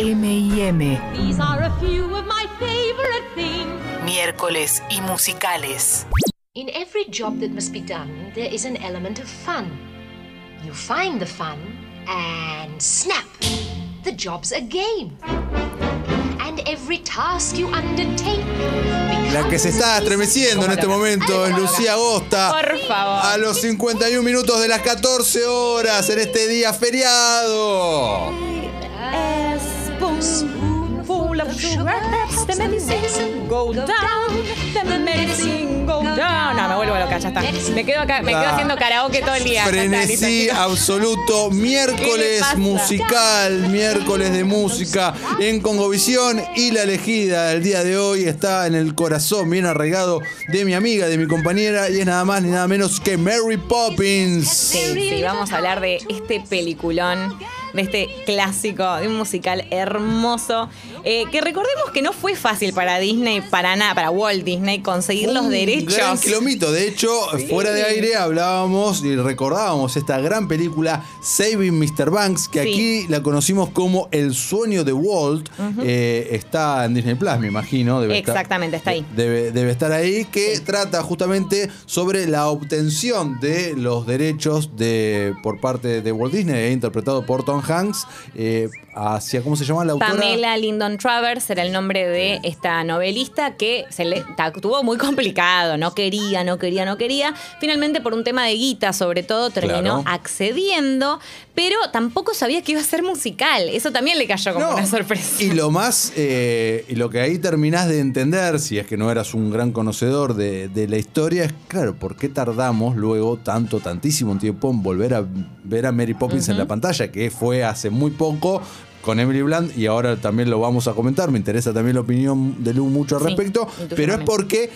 M&M. These are a few of my favorite things. Miércoles y musicales. In every job that must be done, there is an element of fun. You find the fun, and snap! The job's a game. And every task you undertake. La que se está estremeciendo en este momento es Lucía Agosta. Por favor. A los 51 minutos de las 14 horas en este día feriado. Full of sugar, that's the medicine go down, the medicine go down. No, me vuelvo loca, ya está. Me quedo acá, me quedo Ah. haciendo karaoke todo el día. ya está, Frenesí absoluto, ¿Qué miércoles pasa? musical, miércoles de música en Congovisión y la elegida del día de hoy está en el corazón bien arraigado de mi amiga, de mi compañera y es nada más ni nada menos que Mary Poppins. Sí, sí, vamos a hablar de este peliculón, de este clásico, de un musical hermoso. Eh, que recordemos que no fue fácil para Disney, para nada, para Walt Disney, conseguir los derechos. Gran kilómetro. De hecho, fuera de aire hablábamos y recordábamos esta gran película Saving Mr. Banks, que Sí. aquí la conocimos como El sueño de Walt. Eh, está en Disney Plus, me imagino. Debe estar- Exactamente, está ahí. Debe, debe estar ahí, que trata justamente sobre la obtención de los derechos de por parte de Walt Disney, eh, interpretado por Tom Hanks, eh, hacia, ¿cómo se llama la autora? Pamela Lyndon Travers era el nombre de esta novelista que se le tuvo muy complicado, no quería, no quería, no quería. Finalmente, por un tema de guita, sobre todo, terminó Claro. accediendo, pero tampoco sabía que iba a ser musical. Eso también le cayó como No, una sorpresa. Y lo más, eh, y lo que ahí terminás de entender, si es que no eras un gran conocedor de, de la historia, es claro, ¿por qué tardamos luego tanto, tantísimo tiempo en volver a ver a Mary Poppins en la pantalla? Que fue hace muy poco con Emily Blunt y ahora también lo vamos a comentar. Me interesa también la opinión de Lu mucho al respecto, pero es porque.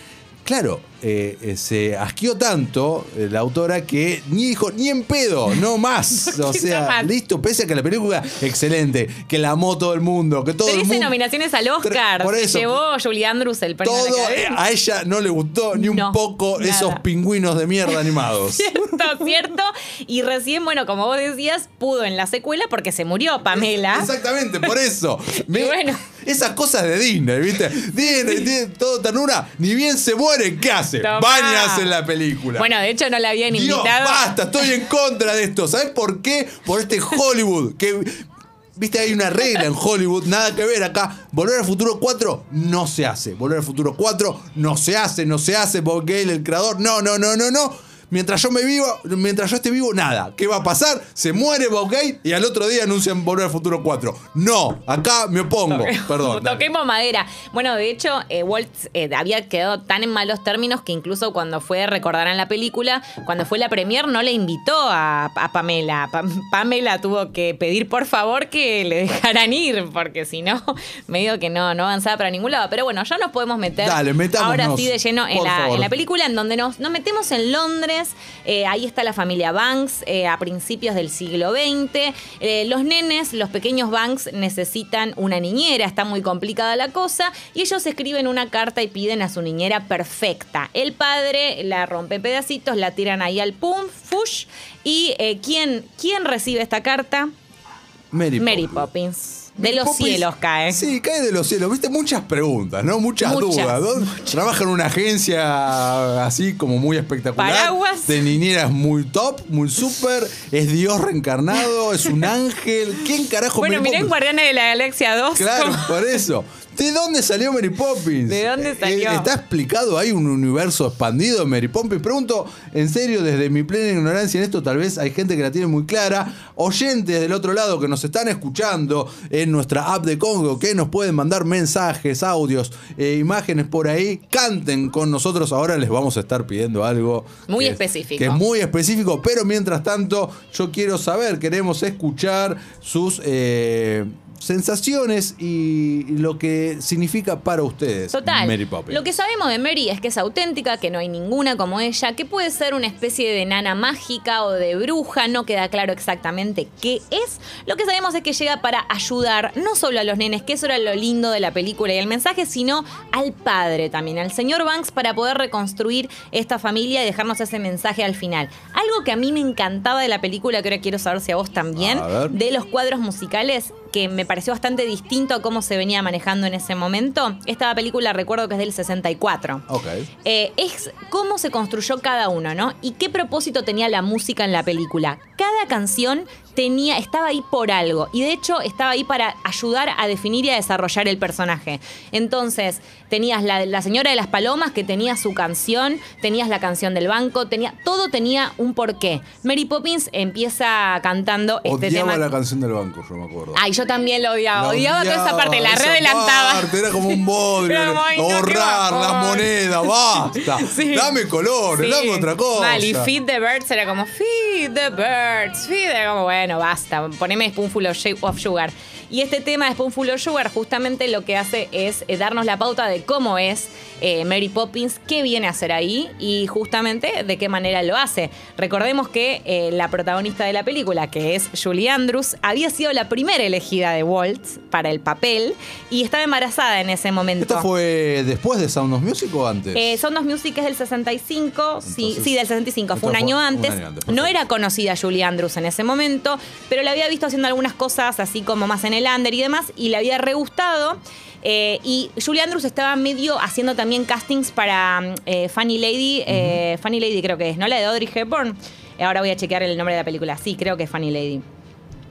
Claro, eh, eh, se asqueó tanto eh, la autora que ni dijo ni en pedo, no más. No o sea, más. listo, pese a que la película excelente, que la amó todo el mundo, que todo el 13 mundo. nominaciones al Oscar. Por eso. llevó Julie Andrews el premio la Todo a ella no le gustó ni un poco nada. esos pingüinos de mierda animados. Cierto, cierto. Y recién, bueno, como vos decías, pudo en la secuela porque se murió Pamela. Exactamente, por eso. Me- bueno. Esas cosas de Disney, ¿viste? Disney tiene todo ternura, ni bien se muere, ¿qué hace? Tomá. Bañas en la película. Bueno, de hecho no la habían Dios, invitado. basta, estoy en contra de esto. ¿Sabes por qué? Por este Hollywood que Viste, hay una regla en Hollywood, nada que ver acá. Volver al futuro 4 no se hace. Volver al futuro 4 no se hace, no se hace. Bob Gale, el creador, no, no, no, no, no. Mientras yo me viva, mientras yo esté vivo, nada. ¿Qué va a pasar? Se muere Bob y al otro día anuncian Volver al futuro 4. No, acá me opongo. Perdón. dale. Toquemos madera. Bueno, de hecho, eh, Walt eh, había quedado tan en malos términos que incluso cuando fue, recordarán la película, cuando fue la premier no le invitó a, a Pamela. Pa- Pamela tuvo que pedir por favor que le dejaran ir, porque si no, medio que no, no avanzaba para ningún lado. Pero bueno, ya nos podemos meter Dale, ahora sí de lleno en la, en la película, en donde nos, nos metemos en Londres. Eh, ahí está la familia Banks eh, a principios del siglo XX. Eh, los nenes, los pequeños Banks, necesitan una niñera. Está muy complicada la cosa. Y ellos escriben una carta y piden a su niñera perfecta. El padre la rompe en pedacitos, la tiran ahí al pum, fush. ¿Y ¿quién, quién recibe esta carta? Mary, Mary Poppins. De los cielos cae. Sí, cae de los cielos. Viste, muchas preguntas, ¿no? Muchas, Muchas, dudas. ¿no? Trabaja en una agencia así como muy espectacular. Paraguas. De niñeras muy top, muy super. Es Dios reencarnado, es un ángel. ¿Quién carajo Bueno, mirá en? Guardianes de la Galaxia 2. Claro, por eso. ¿De dónde salió Mary Poppins? ¿De dónde Eh, salió? ¿Está explicado ahí un universo expandido de Mary Poppins? Pregunto, en serio, desde mi plena ignorancia en esto, tal vez hay gente que la tiene muy clara. Oyentes del otro lado que nos están escuchando en nuestra app de Congo, que nos pueden mandar mensajes, audios, eh, imágenes por ahí, canten con nosotros. Ahora les vamos a estar pidiendo algo. Muy que es- específico. que es muy específico, pero mientras tanto, yo quiero saber, queremos escuchar sus eh, sensaciones y lo que significa para ustedes Total. Mary Poppins. Lo que sabemos de Mary es que es auténtica, que no hay ninguna como ella, que puede ser una especie de nana mágica o de bruja, no queda claro exactamente qué es. Lo que sabemos es que llega para ayudar no solo a los nenes, que eso era lo lindo de la película y el mensaje, sino al padre también, al señor Banks, para poder reconstruir esta familia y dejarnos ese mensaje al final. Algo que a mí me encantaba de la película, que ahora quiero saber si a vos también, A de los cuadros musicales, que me pareció bastante distinto a cómo se venía manejando en ese momento. Esta película recuerdo que es del 64. Ok. Eh, es cómo se construyó cada uno, ¿no? Y qué propósito tenía la música en la película. Cada canción tenía, estaba ahí por algo. Y de hecho estaba ahí para ayudar a definir y a desarrollar el personaje. Entonces, tenías la, la señora de las palomas que tenía su canción, tenías la canción del banco, tenía, todo tenía un porqué. Mary Poppins empieza cantando este Odiaba tema. la canción del banco, yo me acuerdo. Ay, yo también lo odiaba. La odiaba, toda esa parte, la esa readelantaba. parte, Era como un bodrio. No, ahorrar las monedas, basta. Sí. Dame colores, Sí. dame otra cosa. Mal, y Feed the Birds era como Feed the Birds, Era como, bueno, basta, poneme Spoonful of of Sugar. Y este tema de Spoonful of Sugar justamente lo que hace es eh, darnos la pauta de cómo es eh, Mary Poppins, qué viene a hacer ahí y justamente de qué manera lo hace. Recordemos que eh, la protagonista de la película, que es Julie Andrews, había sido la primera elegida de Walt para el papel y estaba embarazada en ese momento. ¿Esto fue después de Sound of Music o antes? Eh, Son dos Music es del 65, sí, Entonces, sí, del 65, fue un año fue un antes. año antes, no era conocida Julie Andrews en ese momento, pero la había visto haciendo algunas cosas así como más en el under y demás, y le había re gustado. Eh, y Julie Andrews estaba medio haciendo también castings para mm, eh, Funny Lady, eh, Funny Lady creo que es, ¿no? La de Audrey Hepburn. Ahora voy a chequear el nombre de la película. Sí, creo que es Funny Lady.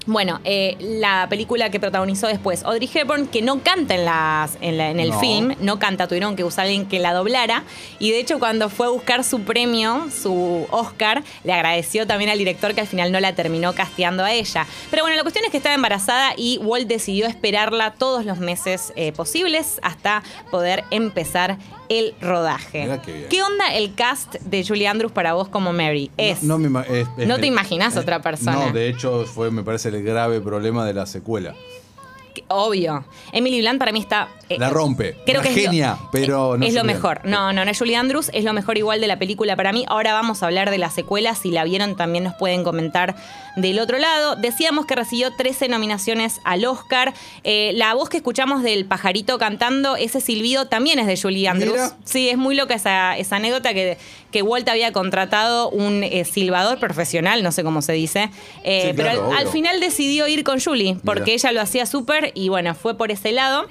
Bueno, eh, la película que protagonizó después Audrey Hepburn, que no canta en, las, en, la- en el No. film, no canta, tuvieron que usar a alguien que la doblara. Y de hecho, cuando fue a buscar su premio, su Oscar, le agradeció también al director que al final no la terminó casteando a ella. Pero bueno, la cuestión es que estaba embarazada y Walt decidió esperarla todos los meses eh, posibles hasta poder empezar el rodaje. Qué bien. ¿Qué onda el cast de Julie Andrews para vos como Mary? Es. No, me es- es- No te imaginás otra persona. No, de hecho fue, me parece, el grave problema de la secuela. Obvio. Emily Blunt para mí está. eh, La rompe. Creo Una que es lo- genia, pero no es lo Julie mejor. Andrews. No, no, no es Julie Andrews, es lo mejor igual de la película para mí. Ahora vamos a hablar de la secuela. Si la vieron, también nos pueden comentar del otro lado. Decíamos que recibió 13 nominaciones al Oscar. Eh, la voz que escuchamos del pajarito cantando, ese silbido también es de Julie Andrews. Mira. Sí, es muy loca esa, esa anécdota que, que Walt había contratado un eh, silbador profesional, no sé cómo se dice. Eh, Sí, pero al- al obvio. final decidió ir con Julie, porque Mira. ella lo hacía súper y bueno, fue por ese lado.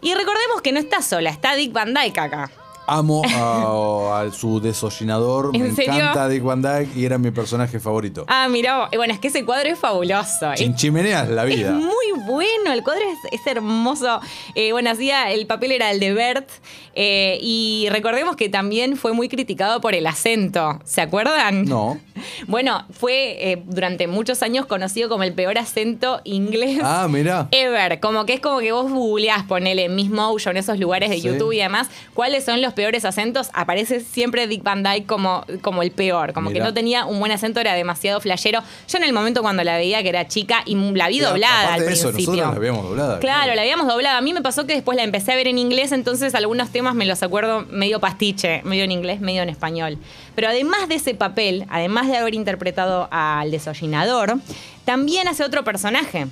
Y recordemos que no está sola, está Dick Van Dyke acá. Amo a, a su desollinador. ¿En me serio? encanta Dick Van Dyke y era mi personaje favorito. Ah, mira, bueno, es que ese cuadro es fabuloso. Sin chimeneas la vida. Es muy bueno, el cuadro es, es hermoso. Eh, bueno, hacía, el papel era el de Bert. eh, y recordemos que también fue muy criticado por el acento. ¿Se acuerdan? No. Bueno, fue eh, durante muchos años conocido como el peor acento inglés. Ah, mira. Ever, como que es como que vos googleás, ponele Miss Motion, esos lugares de Sí. YouTube y demás, cuáles son los peores acentos, aparece siempre Dick Van Dyke como, como el peor, como Mirá. que no tenía un buen acento, era demasiado flashero. Yo en el momento cuando la veía que era chica y la vi doblada al eso, principio. nosotros la habíamos doblada. Claro, la habíamos doblado. A mí me pasó que después la empecé a ver en inglés, entonces algunos temas me los acuerdo medio pastiche, medio en inglés, medio en español. Pero además de ese papel, además de haber interpretado al desollinador, también hace otro personaje.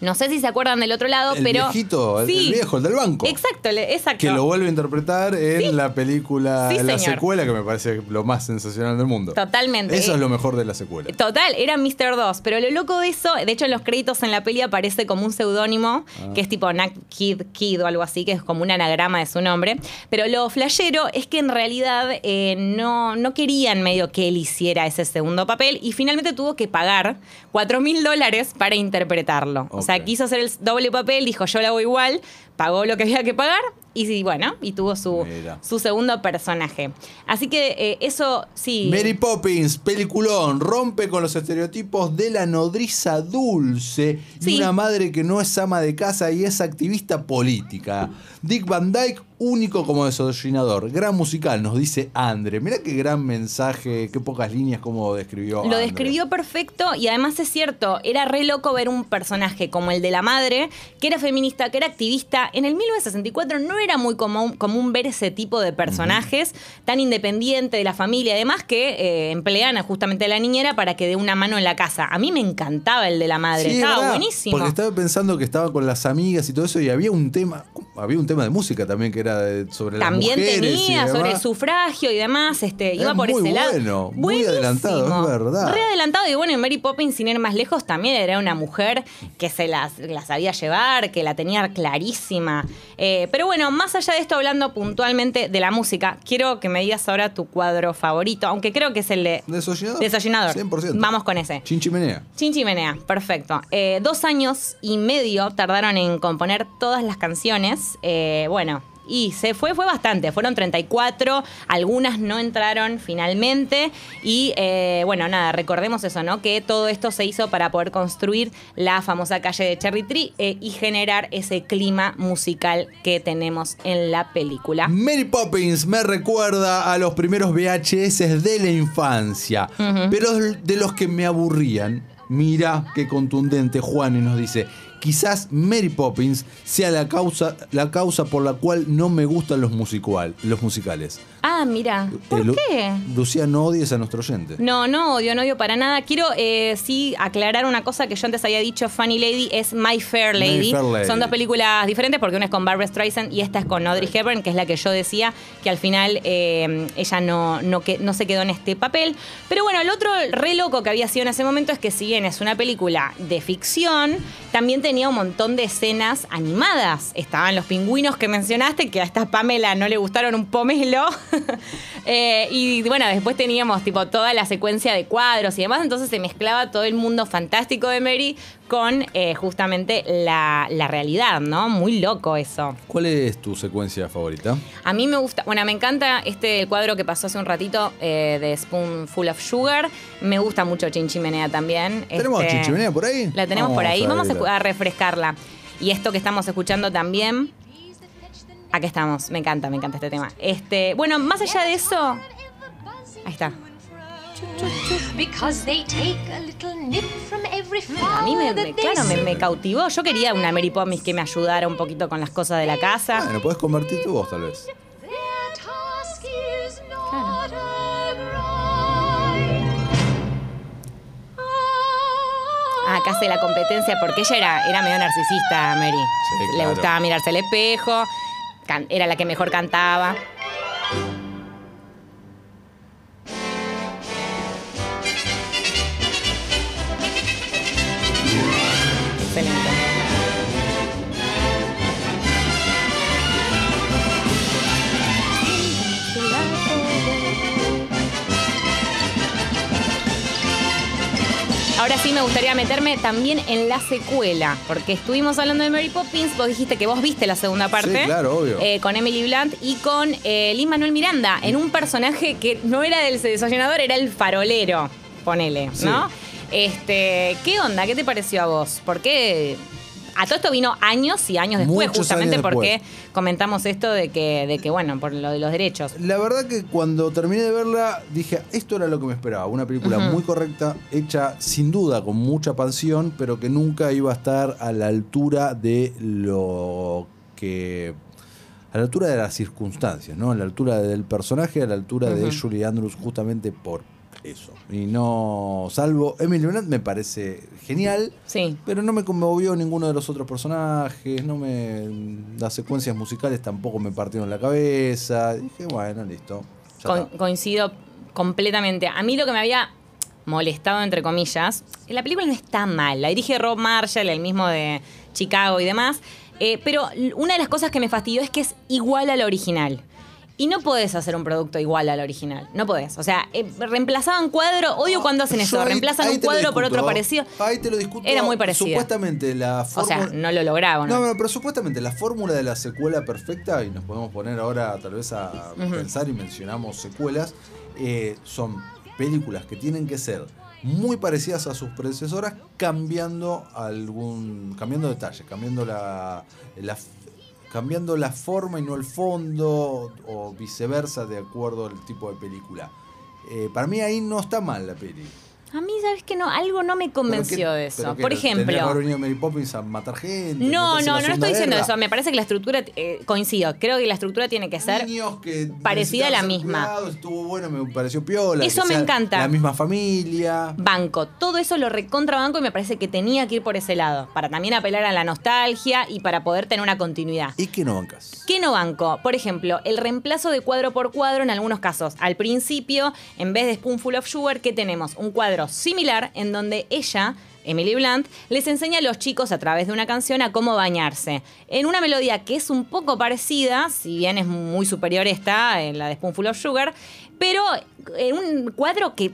No sé si se acuerdan del otro lado, El pero. viejito, el- Sí. el viejo, el del banco. Exacto, exacto. Que lo vuelve a interpretar en Sí. la película, Sí, en la señor. secuela, que me parece lo más sensacional del mundo. Totalmente. Eso Eh, es lo mejor de la secuela. Total, era Mr. 2, pero lo loco de eso, de hecho en los créditos en la peli aparece como un seudónimo, Ah. que es tipo Nack Kid Kid o algo así, que es como un anagrama de su nombre. Pero lo flashero es que en realidad eh, no, no querían medio que él hiciera ese segundo papel y finalmente tuvo que pagar 4 mil dólares para interpretarlo. O sea, quiso hacer el doble papel, dijo yo lo hago igual, pagó lo que había que pagar y bueno, y tuvo su, Mira. su segundo personaje. Así que eh, eso sí. Mary Poppins, peliculón, rompe con los estereotipos de la nodriza dulce y Sí. una madre que no es ama de casa y es activista política. Dick Van Dyke, único como desollinador. Gran musical, nos dice Andre. Mirá qué gran mensaje, qué pocas líneas como describió. Lo Andre. describió perfecto y además es cierto, era re loco ver un personaje como el de la madre, que era feminista, que era activista. En el 1964 no era muy común, común ver ese tipo de personajes tan independiente de la familia, además que eh, emplean a justamente a la niñera para que dé una mano en la casa. A mí me encantaba el de la madre, Sí, estaba verdad, buenísimo. Porque estaba pensando que estaba con las amigas y todo eso y había un tema. Había un tema de música también que era de- sobre También las mujeres. y tenía sobre demás. sufragio y demás, este, Es iba por muy ese lado. bueno, muy adelantado, es verdad. Re adelantado, y bueno, y Mary Poppins, sin ir más lejos, también era una mujer que se las, las sabía llevar, que la tenía clarísima. Eh, pero bueno, más allá de esto, hablando puntualmente de la música, quiero que me digas ahora tu cuadro favorito, aunque creo que es el de Desollinador. Desollinador. 100%. Vamos con ese. Chinchimenea. Chinchimenea, perfecto. Eh, dos años y medio tardaron en componer todas las canciones. Eh, bueno, y se fue, fue bastante. Fueron 34, algunas no entraron finalmente. Y eh, bueno, nada, recordemos eso, ¿no? Que todo esto se hizo para poder construir la famosa calle de Cherry Tree eh, y generar ese clima musical que tenemos en la película. Mary Poppins me recuerda a los primeros VHS de la infancia, pero de los que me aburrían. Mira qué contundente Juan y nos dice, quizás Mary Poppins sea la causa, la causa por la cual no me gustan los, musical, los musicales. Ah, mira, ¿por Eh, Lu- qué? Lucía, no odies a nuestro oyente. No, no odio, no odio para nada. Quiero eh, sí aclarar una cosa que yo antes había dicho, Funny Lady es My Fair My Lady. Fair Lady. Son dos películas diferentes porque una es con Barbara Streisand y esta es con Audrey Hepburn, que es la que yo decía que al final eh, ella no, no, que, no se quedó en este papel. Pero bueno, el otro re loco que había sido en ese momento es que si bien es una película de ficción, también tenía un montón de escenas animadas. Estaban los pingüinos que mencionaste, que a esta Pamela no le gustaron un pomelo. Eh, y bueno, después teníamos tipo toda la secuencia de cuadros y demás, entonces se mezclaba todo el mundo fantástico de Mary con eh, justamente la, la realidad, ¿no? Muy loco eso. ¿Cuál es tu secuencia favorita? A mí me gusta, bueno, me encanta este cuadro que pasó hace un ratito eh, de Spoonful of Sugar. Me gusta mucho Chinchimenea también. ¿Tenemos Este, Chinchimenea por ahí? La tenemos Vamos por ahí. a Vamos a, a refrescarla. Y esto que estamos escuchando también. Aquí estamos. Me encanta, me encanta este tema. Este, bueno, más allá de eso. Ahí está. Because they take a little nip from every A mí me, me- claro, me, me cautivó. Yo quería una Mary Poppins que me ayudara un poquito con las cosas de la casa. Bueno, puedes convertir tu voz tal vez. Their task is not a grind. Ah, acá hace la competencia porque ella era, era medio narcisista, Mary. Sí, Le claro. gustaba mirarse al espejo, can- era la que mejor cantaba. Me gustaría meterme también en la secuela, porque estuvimos hablando de Mary Poppins, vos dijiste que vos viste la segunda parte. Sí, claro, obvio. eh, con Emily Blunt y con eh, Lin Manuel Miranda, en un personaje que no era del desayunador, era el farolero, ponele, ¿no? Este, ¿qué onda? ¿Qué te pareció a vos? Porque a todo esto vino años y años después, Muchos justamente años porque después. comentamos esto de que, de que, bueno, por lo de los derechos. La verdad que cuando terminé de verla dije, esto era lo que me esperaba. Una película muy correcta, hecha sin duda con mucha pasión, pero que nunca iba a estar a la altura de lo que... A la altura de las circunstancias, ¿no? A la altura del personaje, a la altura de. Julie Andrews, justamente por eso. Y no... Salvo Emily Blunt me parece genial, Sí. pero no me conmovió ninguno de los otros personajes, no me las secuencias musicales tampoco me partieron la cabeza. Dije, bueno, listo. coincido completamente. A mí lo que me había molestado, entre comillas, la película no está mal. La dirige Rob Marshall, el mismo de Chicago y demás. eh, pero una de las cosas que me fastidió es que es igual al original. Y no podés hacer un producto igual al original. No podés. O sea, eh, reemplazaban cuadro. Odio cuando hacen Yo eso. ahí- Reemplazan ahí un te lo cuadro por otro parecido. Ahí te lo discuto. Era muy parecida. Supuestamente la O fórmula. sea, no lo lograba, ¿no? No, pero supuestamente la fórmula de la secuela perfecta, y nos podemos poner ahora tal vez a pensar y mencionamos secuelas, eh, son películas que tienen que ser muy parecidas a sus predecesoras, cambiando algún. cambiando detalles, cambiando la. la cambiando la forma y no el fondo, o viceversa, de acuerdo al tipo de película. Eh, para mí ahí no está mal la peli. A mí, ¿sabes que no? Algo no me convenció de eso. Por ejemplo. Mary Poppins a matar gente. No, no, no estoy diciendo eso. Me parece que la estructura, eh, coincido, creo que la estructura tiene que ser Niños que parecida a la misma. cuidados, Estuvo bueno, me pareció piola. Eso que me sea encanta. La misma familia. banco. Todo eso lo recontrabanco y me parece que tenía que ir por ese lado. Para también apelar a la nostalgia y para poder tener una continuidad. ¿Y qué no bancas? ¿Qué no banco? Por ejemplo, el reemplazo de cuadro por cuadro en algunos casos. Al principio, en vez de Spoonful of Sugar, ¿qué tenemos? Un cuadro similar en donde ella, Emily Blunt, les enseña a los chicos a través de una canción a cómo bañarse. En una melodía que es un poco parecida, si bien es muy superior esta, en la de Spoonful of Sugar, pero en un cuadro que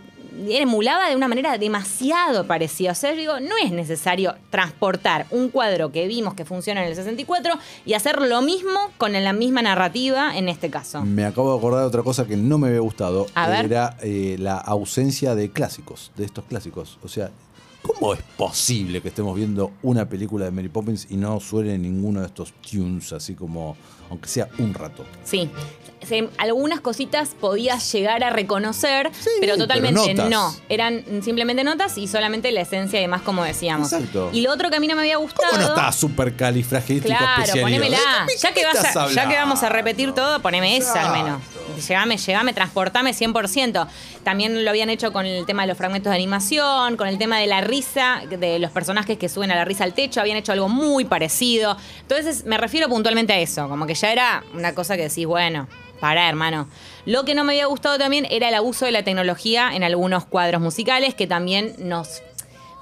emulaba de una manera demasiado parecida. O sea, yo digo, no es necesario transportar un cuadro que vimos que funciona en el 64 y hacer lo mismo con la misma narrativa en este caso. Me acabo de acordar de otra cosa que no me había gustado. A. Era eh, la ausencia de clásicos, de estos clásicos. O sea, ¿cómo es posible que estemos viendo una película de Mary Poppins y no suene ninguno de estos tunes así como, aunque sea un rato? Sí. Se- algunas cositas podías llegar a reconocer, Sí, pero totalmente pero no. Eran simplemente notas y solamente la esencia y demás, como decíamos. Exacto. Y lo otro que a mí no me había gustado. ¿Cómo no está súper califragístico Claro, ponémela. Ya que, vas a- ya que vamos a repetir todo, poneme esa al menos. Llévame, llévame, transportame 100%. También lo habían hecho con el tema de los fragmentos de animación, con el tema de la risa, de los personajes que suben a la risa al techo, habían hecho algo muy parecido. Entonces me refiero puntualmente a eso, como que ya era una cosa que decís, bueno, para hermano. Lo que no me había gustado también era el abuso de la tecnología en algunos cuadros musicales que también nos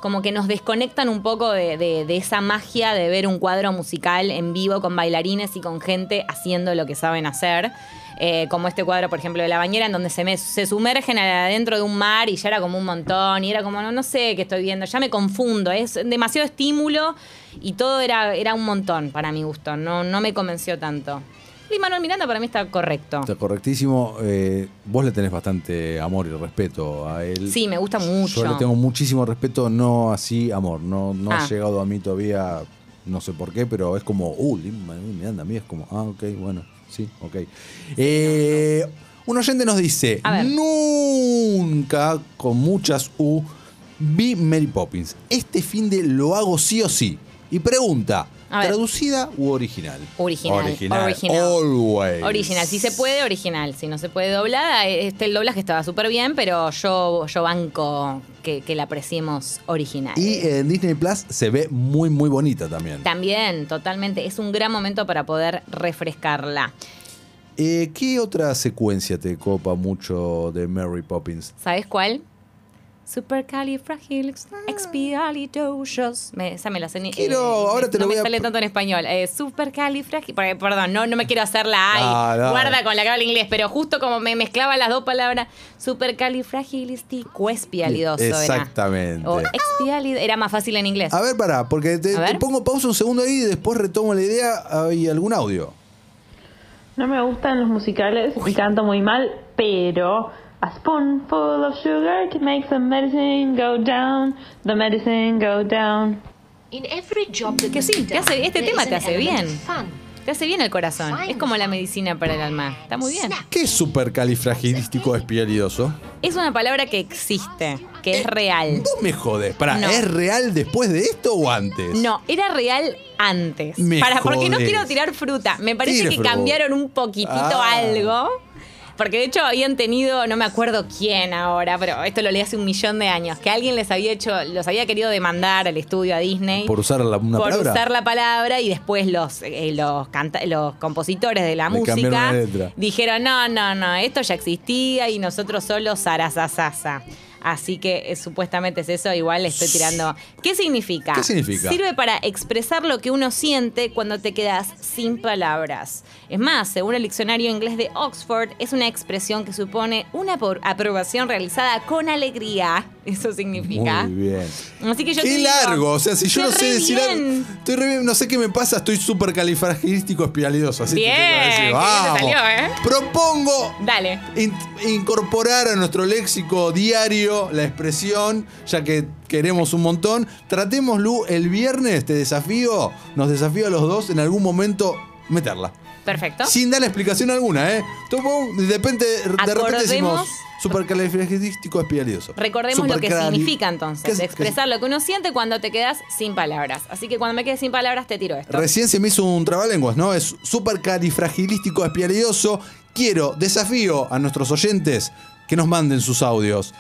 como que nos desconectan un poco de esa magia de ver un cuadro musical en vivo con bailarines y con gente haciendo lo que saben hacer. Eh, como este cuadro, por ejemplo, de la bañera, en donde se, me- se sumergen adentro de un mar y ya era como un montón, y era como, no, no sé qué estoy viendo, ya me confundo, es demasiado estímulo y todo era, era un montón para mi gusto, no, no me convenció tanto. Y Manuel Miranda para mí está correcto. Está correctísimo. Eh, vos le tenés bastante amor y respeto a él. Sí, me gusta mucho. Yo le tengo muchísimo respeto, no así amor. No, no Ah. ha llegado a mí todavía, no sé por qué, pero es como, uh, Miranda, a mí es como, ah, ok, bueno, sí, ok. Eh, un oyente nos dice, nunca, con muchas U, vi Mary Poppins. Este fin de lo hago sí o sí. Y pregunta, A ver. ¿traducida u original? Original, Original. original. Always. Original, si se puede, original. Si no se puede doblada, este el doblaje estaba súper bien, pero yo, yo banco que, que la apreciemos original. Y en Disney Plus se ve muy, muy bonita también. También, totalmente, es un gran momento para poder refrescarla. Eh, ¿Qué otra secuencia te copa mucho de Mary Poppins? ¿Sabes cuál? Supercalifragilistics. Me, esa me la sé ni- Quiero- eh, ahora te no lo me voy a sale tanto en español. Eh, Supercalifragil... Perdón, no, no me quiero hacer la ay, No, no. guarda con la que habla inglés, pero justo como me mezclaba las dos palabras, supercalifragilisticoespialidoso era. Exactamente. O expialido, era más fácil en inglés. A ver, pará, porque te, A pongo pausa un segundo ahí y después retomo la idea. ¿Hay algún audio? No me gustan los musicales y canto muy mal, pero a spoonful of sugar can make the medicine go down, the medicine go down. In every job that Que sí, te hace- este tema te hace bien. Te hace bien el corazón. Es como la medicina para el alma. Está muy bien. ¿Qué es supercalifragilístico espialidoso? Es una palabra que existe, que es real. Vos me jodes. Pará, No. ¿es real después de esto o antes? No, era real antes. Me Para, porque no quiero tirar fruta. Me parece Tire que fruta. cambiaron un poquitito Ah. algo. Porque de hecho habían tenido, no me acuerdo quién ahora, pero esto lo leí hace un millón de años, que alguien les había hecho, los había querido demandar al estudio a Disney. ¿Por usar la- una por palabra? usar la palabra y después los, eh, los, canta- los compositores de la Le música dijeron, no, no, no, esto ya existía y nosotros solo zarazazasa. Así que eh, supuestamente es eso, igual le estoy tirando. ¿Qué significa? ¿Qué significa? Sirve para expresar lo que uno siente cuando te quedas sin palabras. Es más, según el diccionario inglés de Oxford, es una expresión que supone una aprobación realizada con alegría. Eso significa. Muy bien. Así que yo te Qué digo, largo, o sea, si yo no sé decir algo, bien. estoy re bien, no sé qué me pasa, estoy súper califragilístico. Así te Bien, decir. Vamos. salió, ¿eh? Propongo Dale. in- incorporar a nuestro léxico diario la expresión, ya que queremos un montón. Tratemos, Lu, el viernes, te desafío, nos desafío a los dos en algún momento meterla. Perfecto. Sin dar explicación alguna, ¿eh? De repente, de repente decimos supercalifragilístico espialidioso. Recordemos lo que significa ¿Qué entonces, de expresar lo que uno siente cuando te quedas sin palabras. Así que cuando me quede sin palabras te tiro esto. Recién se me hizo un trabalenguas, ¿no? Es supercalifragilístico espialidioso. Quiero, desafío a nuestros oyentes que nos manden sus audios.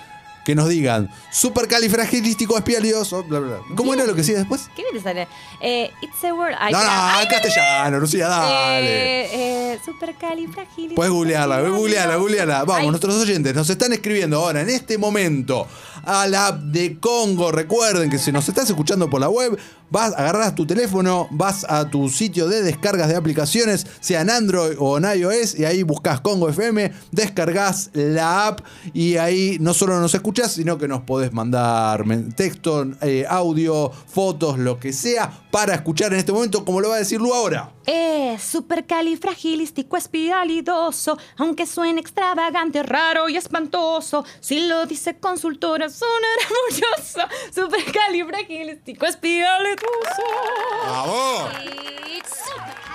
Que nos digan supercalifragilístico espialidioso. Bla, bla, bla. ¿Cómo era lo que decía después? ¿Qué me te sale? Eh, it's a word. Ay, No, no, ay, en castellano, Lucía, dale. Eh, eh, supercalifragilístico. Puedes googlearla, googlearla, googlearla. Vamos, Ay, nuestros oyentes nos están escribiendo ahora, en este momento, a la app de Congo. Recuerden que si nos estás escuchando por la web, vas, agarras tu teléfono, vas a tu sitio de descargas de aplicaciones, sea en Android o en iOS, y ahí buscas Congo FM, descargas la app y ahí no solo nos escuchás, sino que nos podés mandar texto, eh, audio, fotos, lo que sea, para escuchar en este momento, como lo va a decir Lu ahora. Es supercalifragilístico espialidoso, aunque suene extravagante, raro y espantoso. Si lo dice consultora, sonará orgulloso. Supercalifragilístico espialidoso. ¡Bravo! Sí.